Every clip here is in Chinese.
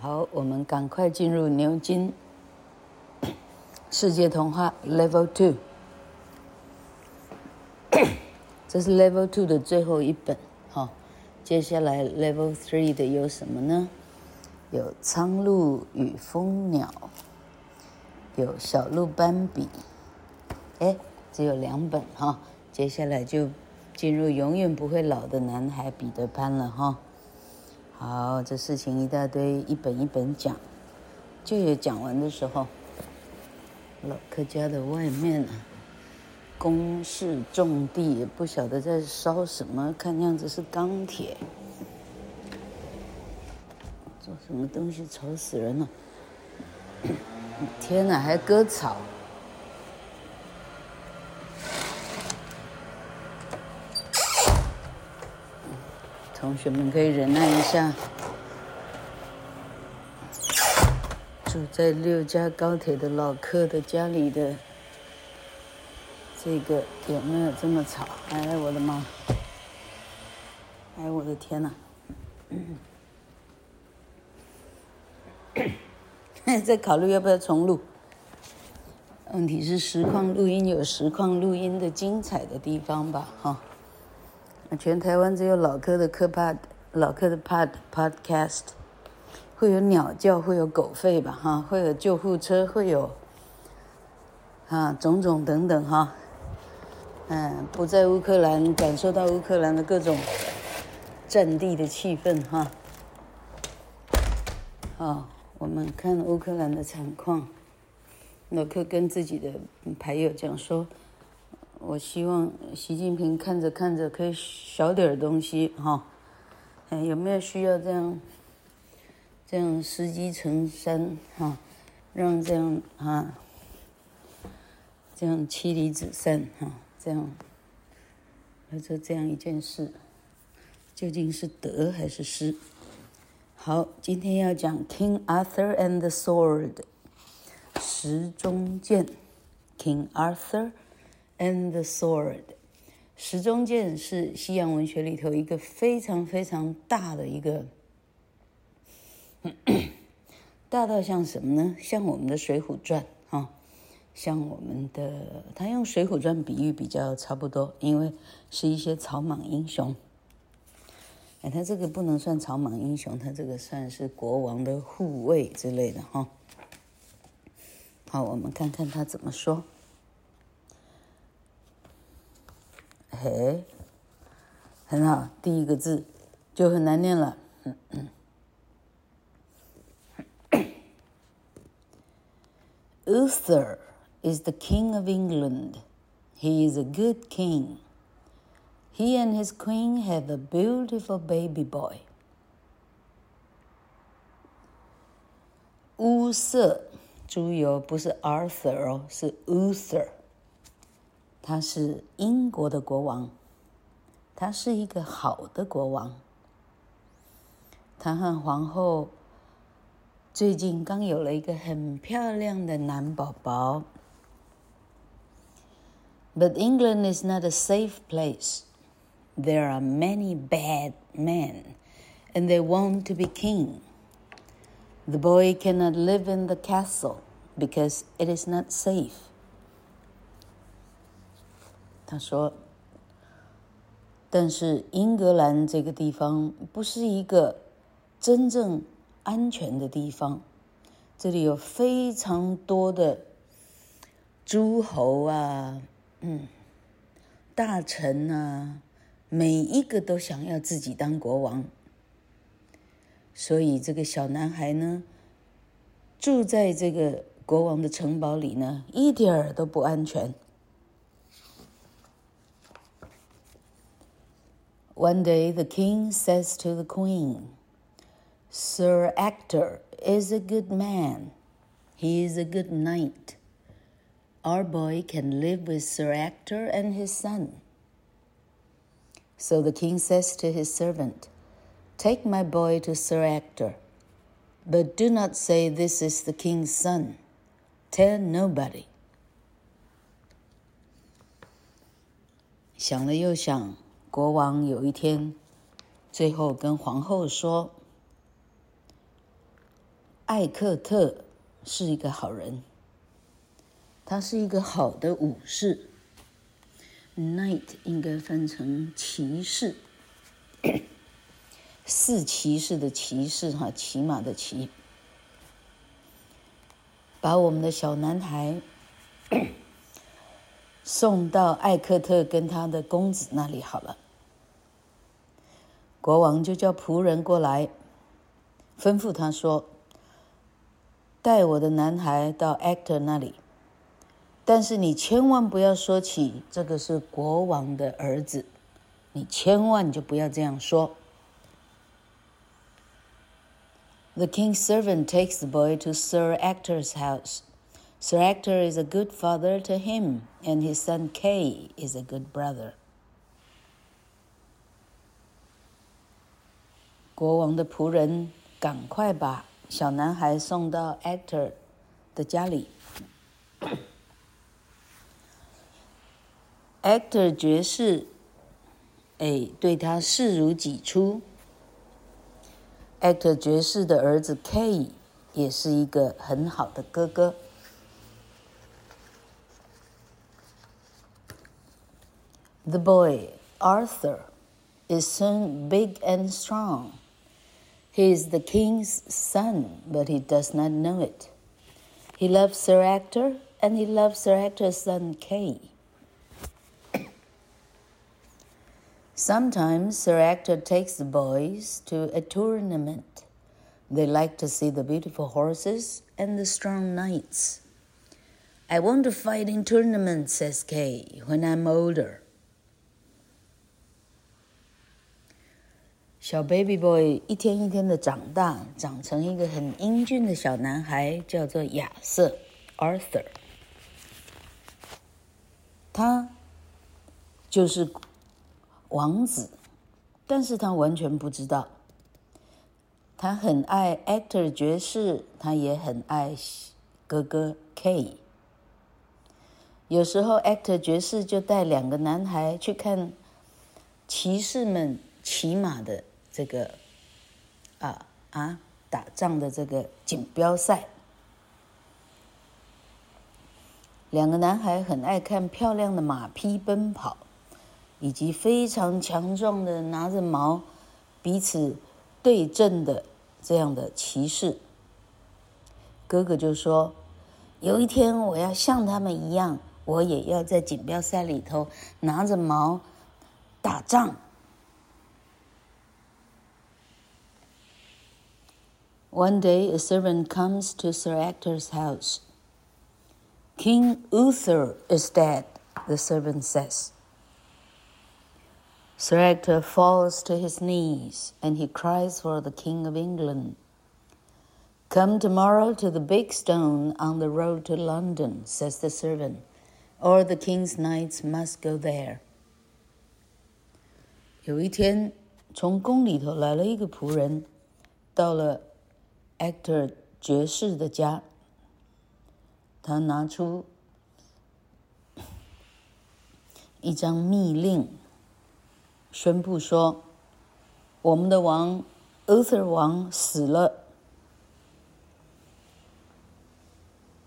好，我们赶快进入牛津 世界童话 Level Two。这是 Level Two 的最后一本，哈。接下来 Level Three 的有什么呢？有苍鹭与蜂鸟，有小鹿斑比。哎，只有两本哈。接下来就进入永远不会老的男孩彼得潘了哈。好，这事情一大堆，一本一本讲，就有讲完的时候。老客家的外面啊，工事种地，不晓得在烧什么，看样子是钢铁。做什么东西吵死人了！天哪，还割草！同学们可以忍耐一下。住在六家高铁的老客的家里的这个有没有这么吵？哎，我的妈！哎，我的天哪！在考虑要不要重录。问题是实况录音有实况录音的精彩的地方吧？哈。全台湾只有老柯的柯 pod，老柯的 pod podcast，会有鸟叫，会有狗吠吧？哈，会有救护车，会有啊种种等等哈。嗯，不在乌克兰，感受到乌克兰的各种战地的气氛哈。好，我们看乌克兰的惨况。老柯跟自己的牌友讲说。我希望习近平看着看着可以少点东西哈，哎，有没有需要这样这样时机成山哈，让这样哈这样妻离子散哈，这样来做这样一件事，究竟是得还是失？好，今天要讲 King Arthur and the Sword，石中剑，King Arthur。And the sword，石中剑是西洋文学里头一个非常非常大的一个，大到像什么呢？像我们的《水浒传》啊，像我们的，他用《水浒传》比喻比较差不多，因为是一些草莽英雄。哎，他这个不能算草莽英雄，他这个算是国王的护卫之类的哈。好，我们看看他怎么说。嘿，很好，第一个字就很难念了。嗯嗯。Uther is the king of England. He is a good king. He and his queen have a beautiful baby boy. 乌瑟，注意哦，不是 Arthur 哦，是 Uther。 他是英国的国王，他是一个好的国王。他和皇后最近刚有了一个很漂亮的男宝宝。But England is not a safe place. There are many bad men, and they want to be king. The boy cannot live in the castle because it is not safe. 他说：“但是英格兰这个地方不是一个真正安全的地方，这里有非常多的诸侯啊，嗯，大臣啊，每一个都想要自己当国王，所以这个小男孩呢，住在这个国王的城堡里呢，一点儿都不安全。” One day the king says to the queen, Sir Ector is a good man. He is a good knight. Our boy can live with Sir Ector and his son. So the king says to his servant, Take my boy to Sir Ector, but do not say this is the king's son. Tell nobody. 想了又想。 国王有一天，最后跟皇后说：“艾克特是一个好人，他是一个好的武士。Knight 应该翻成骑士，四骑士的骑士哈，骑马的骑。把我们的小男孩 送到艾克特跟他的公子那里好了。国王就叫仆人过来，吩咐他说：“带我的男孩到艾克特那里。”但是你千万不要说起这个是国王的儿子，你千万就不要这样说。The king's servant takes the boy to Sir Ector's house. Sir Ector is a good father to him, and his son Kay is a good brother. 国王的仆人赶快把小男孩送到 Ector 的家里。Ector 爵士，哎，对他视如己出。Ector 爵士的儿子 Kay 也是一个很好的哥哥。The boy Arthur is soon big and strong. He is the king's son, but he does not know it. He loves Sir Ector, and he loves Sir Ector's son Kay. Sometimes Sir Ector takes the boys to a tournament. They like to see the beautiful horses and the strong knights. I want to fight in tournaments, says Kay, when I'm older. 小 baby boy 一天一天的长大，长成一个很英俊的小男孩，叫做亚瑟 （Arthur）。他就是。王子，但是他完全不知道。他很爱 actor 爵士，他也很爱哥哥 K。有时候 actor 爵士就带两个男孩去看骑士们骑马的这个啊啊打仗的这个锦标赛。两个男孩很爱看漂亮的马匹奔跑。以及非常强壮的拿着矛彼此对阵的这样的骑士，哥哥就说：“有一天我要像他们一样，我也要在锦标赛里头拿着矛打仗。” One day, a servant comes to Sir Ector's house. King Uther is dead, the servant says. Sir Ector falls to his knees and he cries for the King of England. Come tomorrow to the big stone on the road to London, says the servant, or the king's knights must go there. 有一天，从宫里头来了一个仆人，到了 Actor 爵士的家。他拿出一张密令。宣布说：“我们的王，Uther 王死了。”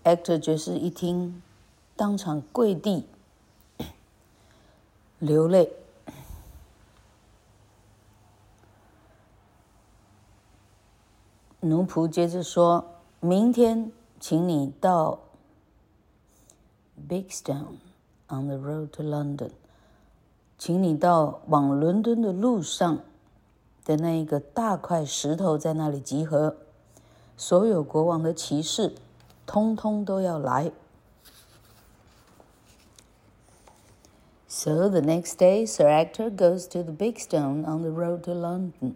”Actor 爵士一听，当场跪地 流泪。奴仆接着说：“明天，请你到 Big Stone on the road to London。”请你到往伦敦的路上的那一个大块石头，在那里集合，所有国王的骑士，通通都要来。So the next day, Sir Ector goes to the big stone on the road to London.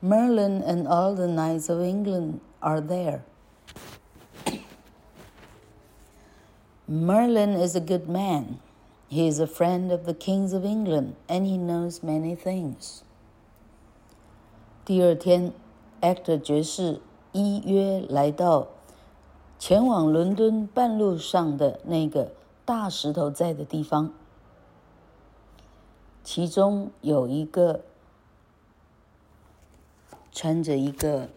Merlin and all the knights of England are there. Merlin is a good man. He is a friend of the kings of England, and he knows many things. 第二天，Ector 爵士依约来到前往伦敦半路上的那个大石头在的地方，其中有一个 穿着一个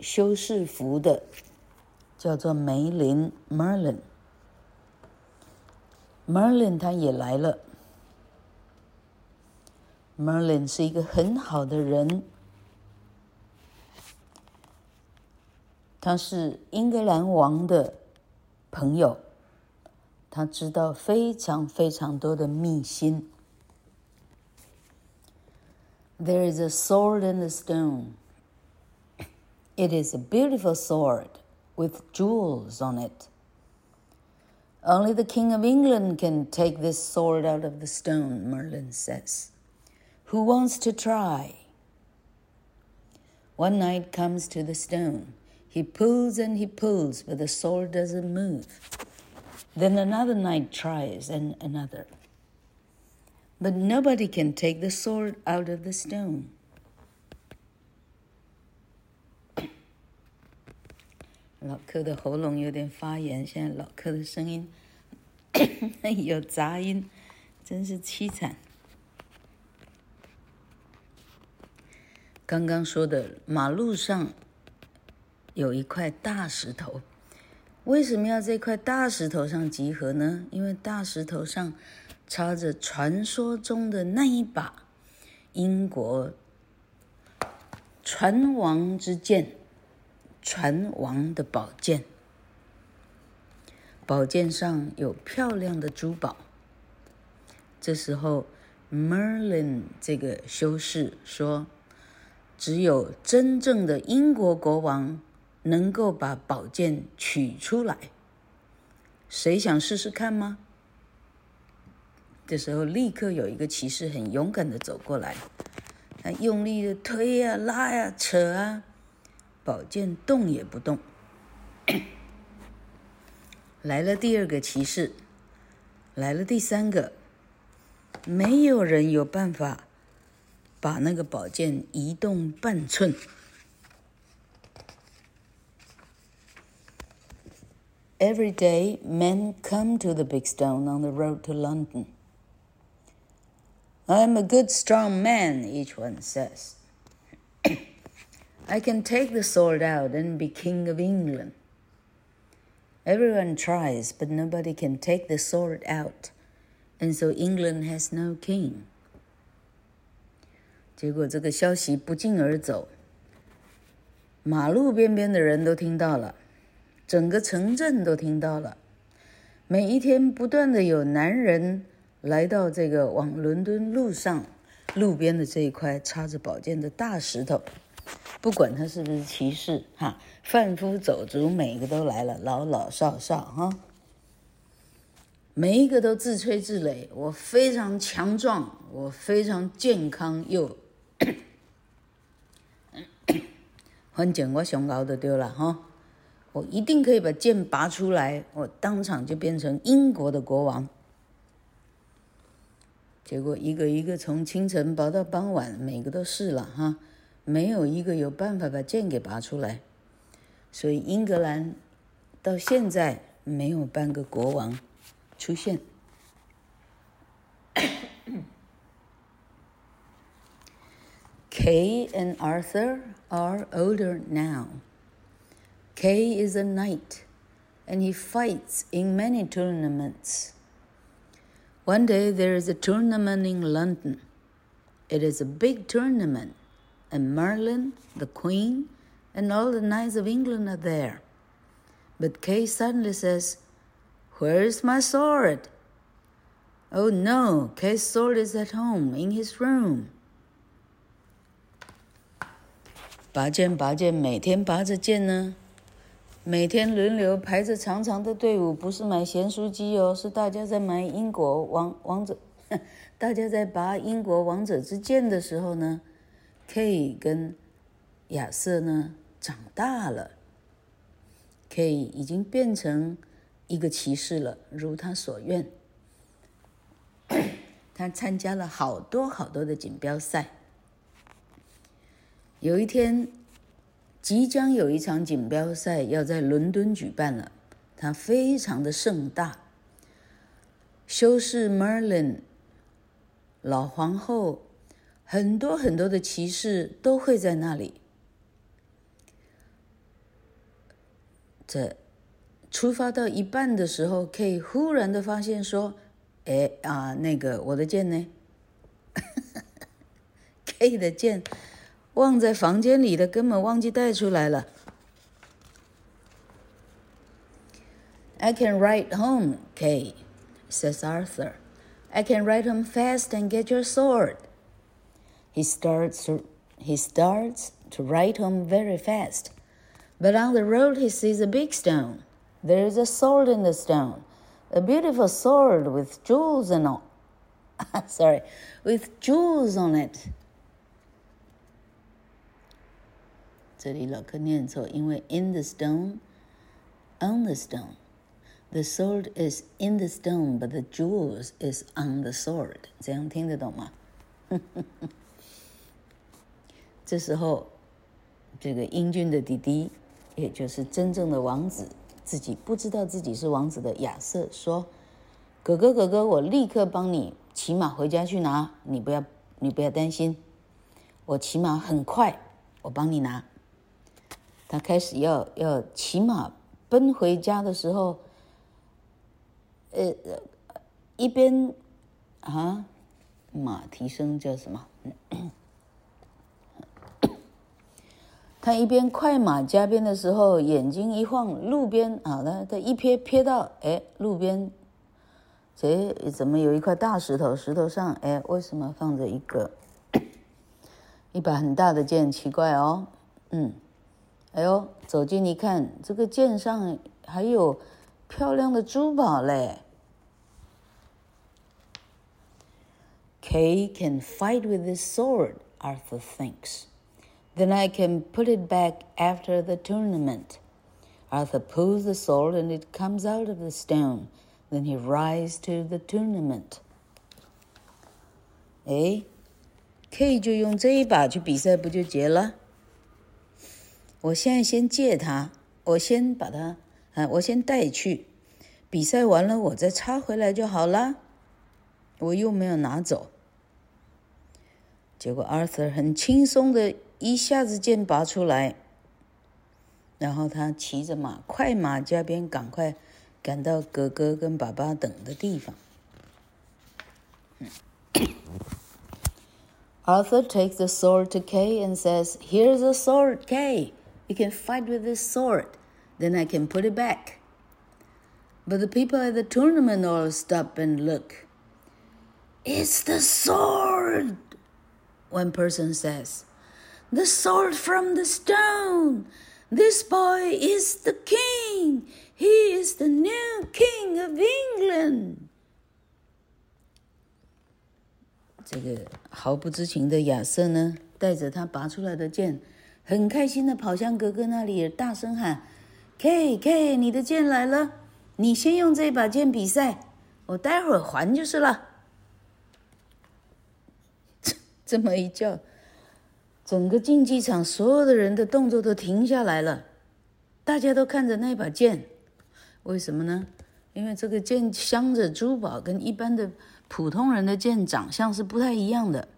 修饰服的，叫做梅林 （Merlin）。Merlin 他也来了。Merlin 是一个很好的人，他是英格兰王的朋友，他知道非常非常多的秘辛。There is a sword in the stone. It is a beautiful sword with jewels on it. Only the King of England can take this sword out of the stone, Merlin says. Who wants to try? One knight comes to the stone. He pulls and he pulls, but the sword doesn't move. Then another knight tries, and another. But nobody can take the sword out of the stone. 老柯的喉咙有点发炎，现在老柯的声音 有杂音，真是凄惨。刚刚说的马路上有一块大石头，为什么要在这块大石头上集合呢？因为大石头上插着传说中的那一把英国船王之剑，船王的宝剑，宝剑上有漂亮的珠宝。这时候，Merlin 这个修士说。只有真正的英国国王能够把宝剑取出来。谁想试试看吗？这时候，立刻有一个骑士很勇敢的走过来，他用力的推呀、拉呀、扯啊，宝剑动也不动。来了第二个骑士，来了第三个，没有人有办法。把那个宝剑移动半寸。Every day, men come to the big stone on the road to London. I'm a good, strong man, each one says. I can take the sword out and be king of England. Everyone tries, but nobody can take the sword out, and so England has no king. 结果这个消息不胫而走，马路边边的人都听到了，整个城镇都听到了。每一天不断的有男人 来到这个往伦敦路上路边的这一块插着宝剑的大石头，不管他是不是骑士哈，贩夫走卒每一个都来了，老老少少哈，每一个都自吹自擂，我非常强壮，我非常健康又。反正我想熬的丢了哈，我一定可以把剑拔出来，我当场就变成英国的国王。结果一个一个从清晨拔到傍晚，每个都试了哈，没有一个有办法把剑给拔出来，所以英格兰到现在没有半个国王出现。Kay and Arthur are older now. Kay is a knight, and he fights in many tournaments. One day there is a tournament in London. It is a big tournament, and Merlin, the Queen, and all the knights of England are there. But Kay suddenly says, Where is my sword? Oh no, Kay's sword is at home in his room. 拔剑，拔剑，每天拔着剑呢， 每天轮流排着长长的队伍，不是买咸酥鸡哦，是大家在买英国王王者，大家在拔英国王者之剑的时候呢，K 跟亚瑟呢长大了，K 已经变成一个骑士了，如他所愿，他参加了好多好多的锦标赛。有一天，即将有一场锦标赛要在伦敦举办了，它非常的盛大。修士 Merlin、老皇后，很多很多的骑士都会在那里。这出发到一半的时候，K 忽然的发现说：“哎啊，那个我的剑呢？”K 的剑忘在房间里的，根本忘记带出来了。I can ride home, K, says Arthur. I can ride home fast and get your sword. He starts to, he starts to ride home very fast. But on the road he sees a big stone. There is a sword in the stone, a beautiful sword with jewels and all. Sorry, with jewels on it. 这里老课念错，因为 in the stone, on the stone. The sword is in the stone, but the jewels is on the sword. 这样听得懂吗？这时候，这个英俊的弟弟，也就是真正的王子，自己不知道自己是王子的亚瑟说：“哥哥，哥哥，我立刻帮你骑马回家去拿，你不要，你不要担心，我骑马很快，我帮你拿。”他开始要要骑马奔回家的时候。呃，一边啊，马蹄声叫什么？他一边快马加鞭的时候，眼睛一晃，路边啊，他他一瞥瞥到，哎，路边，这怎么有一块大石头？石头上，哎，为什么放着一个 一把很大的剑？奇怪哦，嗯，哎呦，走近一看，这个剑上还有漂亮的珠宝嘞。Kay can fight with his sword, Arthur thinks. Then I can put it back after the tournament. Arthur pulls the sword and it comes out of the stone. Then he rides to the tournament. 哎，K 就用这一把去比赛，不就结了？ 我现在先借他，我先把他，啊，我先带去，比赛完了我再插回来就好了。我又没有拿走。结果，Arthur 很轻松的一下子剑拔出来，然后他骑着马，快马加鞭，赶快赶到哥哥跟爸爸等的地方。Arthur takes the sword to Kay and says, "Here's a sword, Kay. You can fight with this sword. Then I can put it back." But the people at the tournament all stop and look. It's the sword! One person says, The sword from the stone. This boy is the king. He is the new king of England. 这个毫不知情的亚瑟呢，带着他拔出来的剑， 很开心的跑向哥哥那里，大声喊：“K K，你的剑来了！你先用这把剑比赛，我待会儿还就是了。”这么一叫，整个竞技场所有的人的动作都停下来了，大家都看着那把剑，为什么呢？因为这个剑镶着珠宝，跟一般的普通人的剑长相是不太一样的。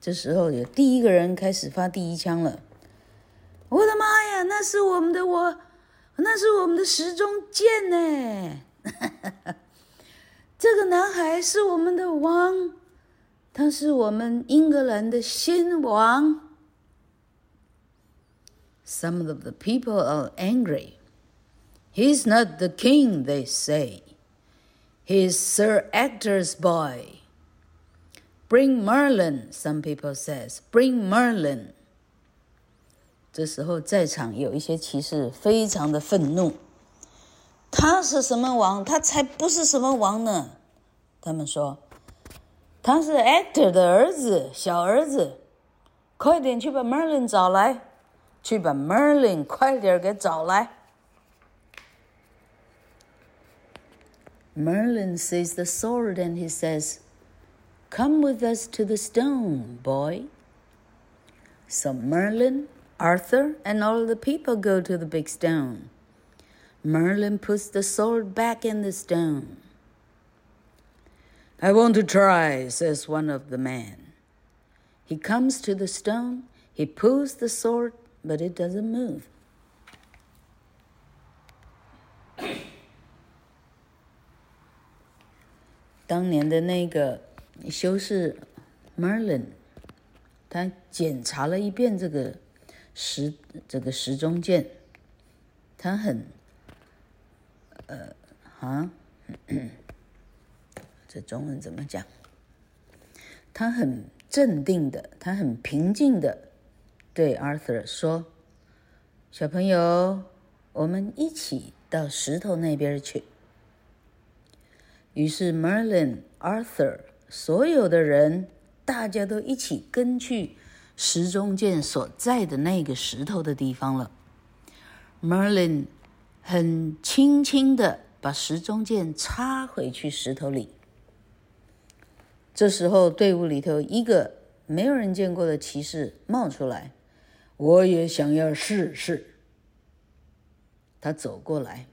这时候有第一个人开始发第一枪了，我的妈呀，那是我们的我，那是我们的时钟剑呢！这个男孩是我们的王。他是我们英格兰的新王。Some of the people are angry. He's not the king, they say. He's Sir Ector's boy. Bring Merlin, some people says. Bring Merlin. 这时候在场有一些骑士非常的愤怒。他是什么王？他才不是什么王呢！他们说。他是 Actor 的儿子，小儿子，快点去把 Merlin 找来，去把 Merlin 快点给找来。Merlin sees the sword and he says, "Come with us to the stone, boy." So Merlin, Arthur and all the people go to the big stone. Merlin puts the sword back in the stone. I want to try, says one of the men. He comes to the stone, he pulls the sword, but it doesn't move. Merlin，他检查了一遍这个时这个时钟剑，他很呃啊，这中文怎么讲？他很镇定的，他很平静的对 Arthur 说：“小朋友，我们一起到石头那边去。”于是 Merlin、Arthur 所有的人，大家都一起跟去时钟剑所在的那个石头的地方了。Merlin 很轻轻的把时钟剑插回去石头里。这时候，队伍里头一个没有人见过的骑士冒出来，我也想要试试。他走过来，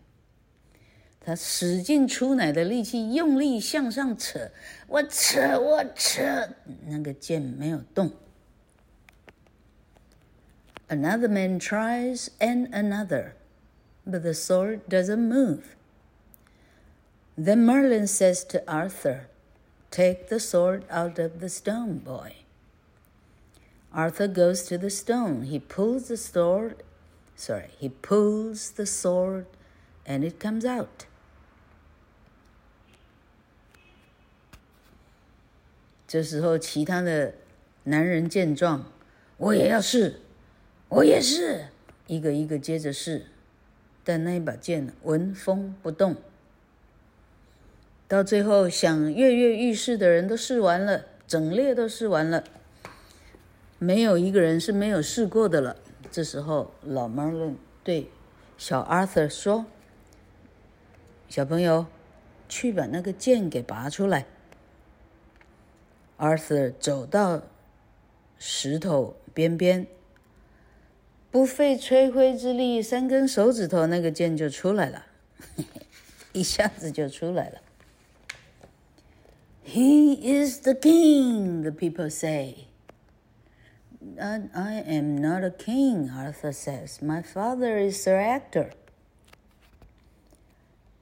他使劲出奶的力气，用力向上扯，我扯，我扯，那个剑没有动。Another man tries and another, but the sword doesn't move. Then Merlin says to Arthur. Take the sword out of the stone, boy. Arthur goes to the stone. He pulls the sword, sorry, he pulls the sword, and it comes out. 这时候，其他的男人见状，我也要试， 我也是，一个一个接着试，但那一把剑纹风不动。到最后，想跃跃欲试的人都试完了，整列都试完了，没有一个人是没有试过的了。这时候，老 Merlin 对小 Arthur 说：“小朋友，去把那个剑给拔出来。”Arthur 走到石头边边，不费吹灰之力，三根手指头，那个剑就出来了，一下子就出来了。He is the king, the people say. I, I am not a king, Arthur says. My father is Sir Ector.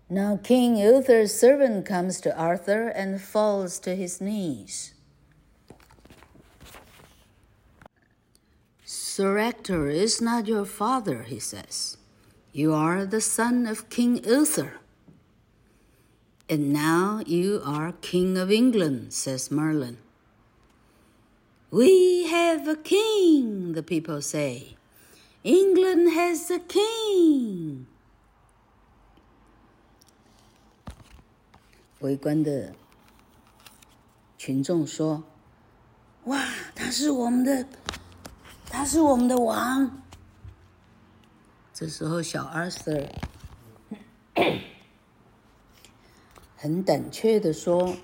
Now King Uther's servant comes to Arthur and falls to his knees. Sir Ector is not your father, he says. You are the son of King Uther. And now you are King of England, says Merlin. We have a king, the people say. England has a king. 围观的群众说：“哇，他是我们的， 他是我们的王。”这时候，小 Arthur。很胆怯地说：“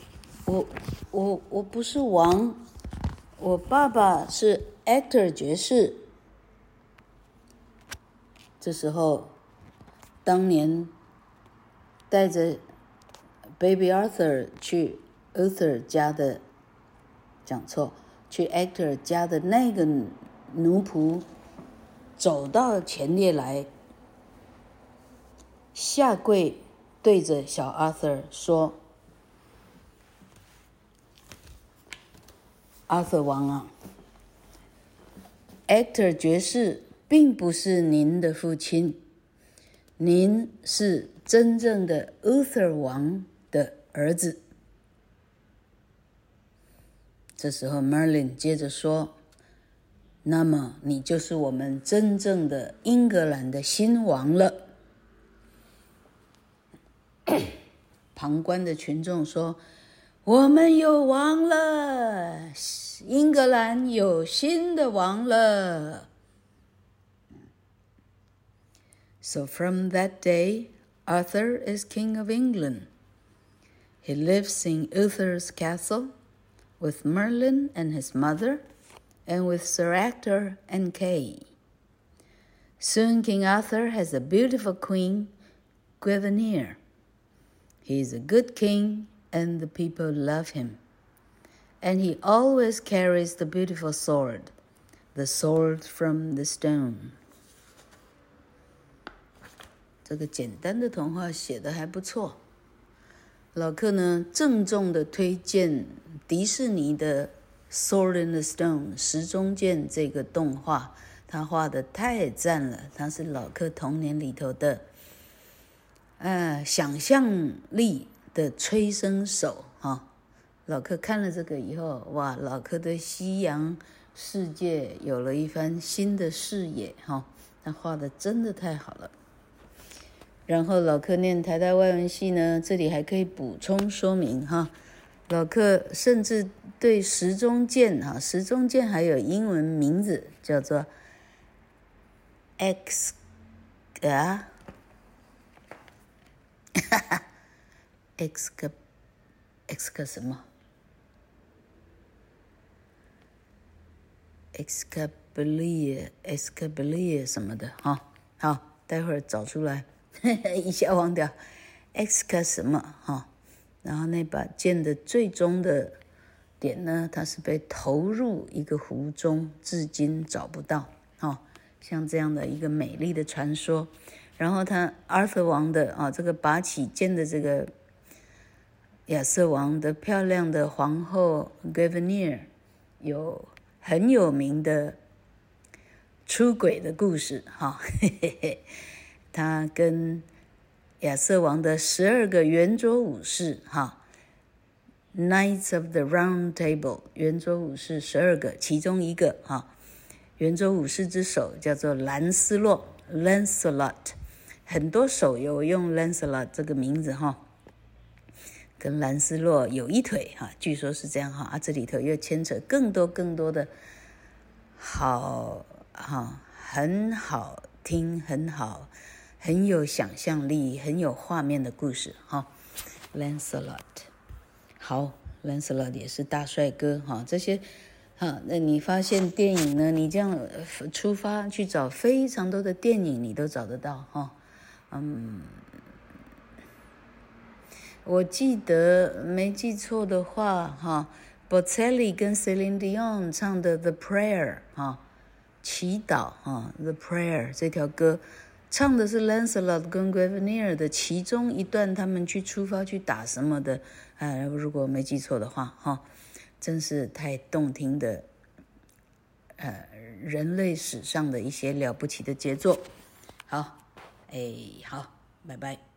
我我我不是王，我爸爸是 Actor 爵士。”这时候，当年带着 Baby Arthur 去 Uther 家的，讲错，去 Actor 家的那个奴仆，走到前列来，下跪。对着小 Arthur 说：“Arthur 王啊，Actor 爵士并不是您的父亲，您是真正的 Uther 王的儿子。”这时候 Merlin 接着说：“那么你就是我们真正的英格兰的新王了。”旁观的群众说：“我们有王了，英格兰有新的王了。” So from that day, Arthur is king of England. He lives in Uther's castle with Merlin and his mother, and with Sir Ector and Kay. Soon King Arthur has a beautiful queen, Guinevere. He is a good king, and the people love him. And he always carries the beautiful sword, the sword from the stone. 这个简单的童话写得还不错。 老克呢郑重的推荐迪士尼的《 Sword in the Stone》石中剑这个动画，他画的太赞了，他是老克童年里头的，呃，想象力的催生手哈、老克看了这个以后，哇，老克对西洋世界有了一番新的视野哈、他画的真的太好了。然后老克念台大外文系呢，这里还可以补充说明哈。老克甚至对时钟剑哈，时钟剑还有英文名字叫做 X 啊，哈哈，X 个 X 个什么？Excalibur，Excalibur 什么的哈，好，待会儿找出来。一下忘掉，X 个什么哈？然后那把剑的最终的点呢？它是被投入一个湖中，至今找不到。哈，像这样的一个美丽的传说。然后他阿瑟王的啊，这个拔起剑的这个亚瑟王的漂亮的皇后 Guinevere 有很有名的出轨的故事。哈，嘿嘿嘿。他跟亚瑟王的十二个圆桌武士，哈，Knights of the Round Table，圆桌武士十二个，其中一个哈，圆桌武士之首叫做兰斯洛 （Lancelot），很多手游用 Lancelot 这个名字哈，跟兰斯洛有一腿哈，据说是这样哈，啊，这里头又牵扯更多更多的好哈，很好听，很好。很有想象力、很有画面的故事哈，Lancelot，好，Lancelot 也是大帅哥哈。这些，哈，那你发现电影呢？你这样出发去找非常多的电影，你都找得到哈。嗯，我记得没记错的话哈，Bocelli 跟 Celine Dion 唱的《The Prayer》哈，祈祷哈，《The Prayer》这条歌。唱的是 Lancelot 跟 Guinevere 的其中一段，他们去出发去打什么的？啊，如果没记错的话，哈，真是太动听的，呃，人类史上的一些了不起的杰作。好，哎，好，拜拜。